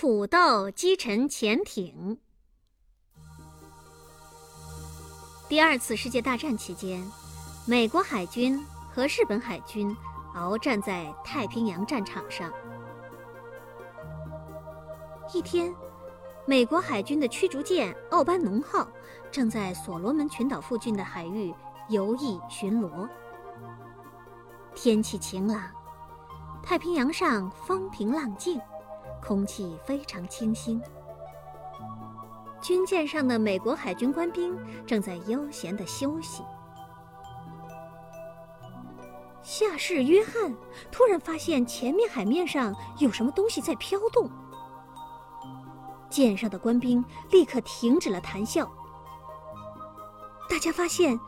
土豆击沉潜艇。第二次世界大战期间，美国海军和日本海军鏖战在太平洋战场上。一天，美国海军的驱逐舰“奥班农号”正在所罗门群岛附近的海域游弋巡逻。天气晴朗，太平洋上风平浪静。空气非常清新，军舰上的美国海军官兵正在悠闲的休息。下士约翰突然发现前面海面上有什么东西在飘动，舰上的官兵立刻停止了谈笑。大家发现，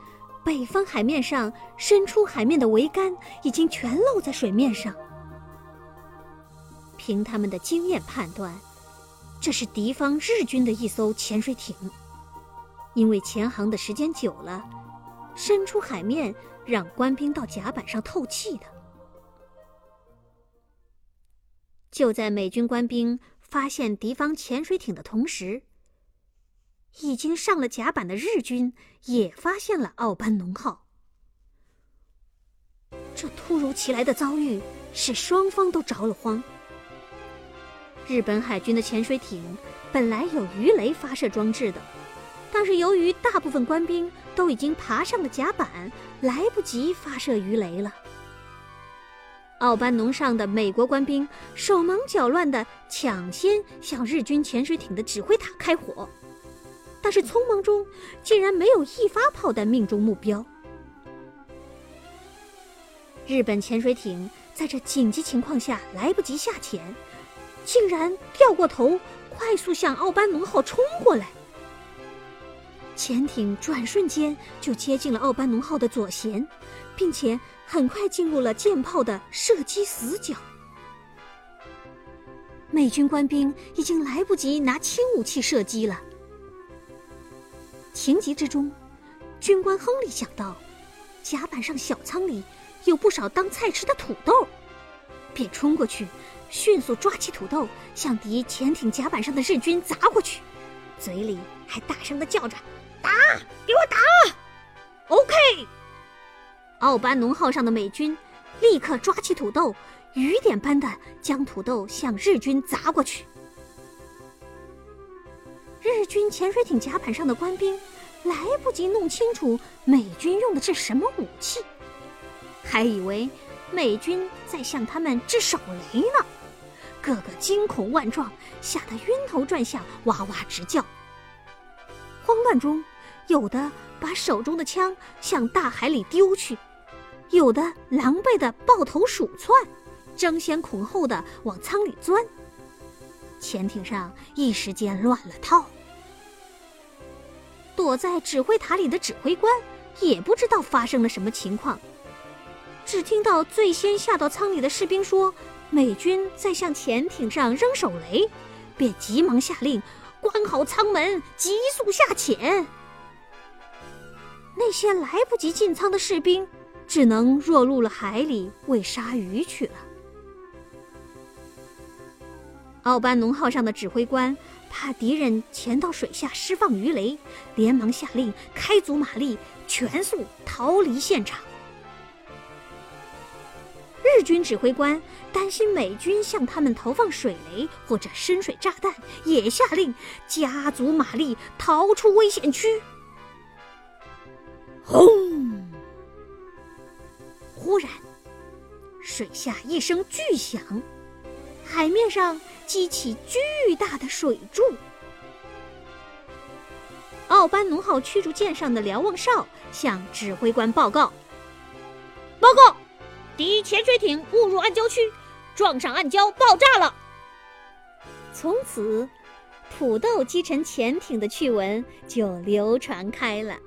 北方海面上伸出海面的桅杆已经全露在水面上。凭他们的经验判断，这是敌方日军的一艘潜水艇。因为潜航的时间久了，伸出海面让官兵到甲板上透气的。就在美军官兵发现敌方潜水艇的同时，已经上了甲板的日军也发现了奥班农号。这突如其来的遭遇使双方都着了慌。日本海军的潜水艇本来有鱼雷发射装置的，但是由于大部分官兵都已经爬上了甲板，来不及发射鱼雷了。奥班农上的美国官兵手忙脚乱地抢先向日军潜水艇的指挥塔开火，但是匆忙中竟然没有一发炮弹命中目标。日本潜水艇在这紧急情况下来不及下潜。竟然掉过头，快速向奥班农号冲过来。潜艇转瞬间就接近了奥班农号的左舷，并且很快进入了舰炮的射击死角。美军官兵已经来不及拿轻武器射击了。情急之中，军官亨利想到，甲板上小舱里有不少当菜吃的土豆，便冲过去。迅速抓起土豆，向敌潜艇甲板上的日军砸过去，嘴里还大声的叫着：“打，给我打！”OK。奥班农号上的美军立刻抓起土豆，雨点般的将土豆向日军砸过去。日军潜水艇甲板上的官兵来不及弄清楚美军用的是什么武器，还以为美军在向他们掷手雷呢。个个惊恐万状，吓得晕头转向，哇哇直叫。慌乱中，有的把手中的枪向大海里丢去，有的狼狈的抱头鼠窜，争先恐后的往舱里钻。潜艇上一时间乱了套。躲在指挥塔里的指挥官也不知道发生了什么情况，只听到最先下到舱里的士兵说。美军在向潜艇上扔手雷，便急忙下令关好舱门，急速下潜。那些来不及进舱的士兵，只能落入了海里喂鲨鱼去了。奥班农号上的指挥官怕敌人潜到水下释放鱼雷，连忙下令开足马力，全速逃离现场。日军指挥官担心美军向他们投放水雷或者深水炸弹，也下令加足马力逃出危险区。轰！忽然，水下一声巨响，海面上激起巨大的水柱。奥班农号驱逐舰上的瞭望哨向指挥官报告：“报告。”敌潜水艇误入暗礁区，撞上暗礁爆炸了。从此，土豆击沉潜艇的趣闻就流传开了。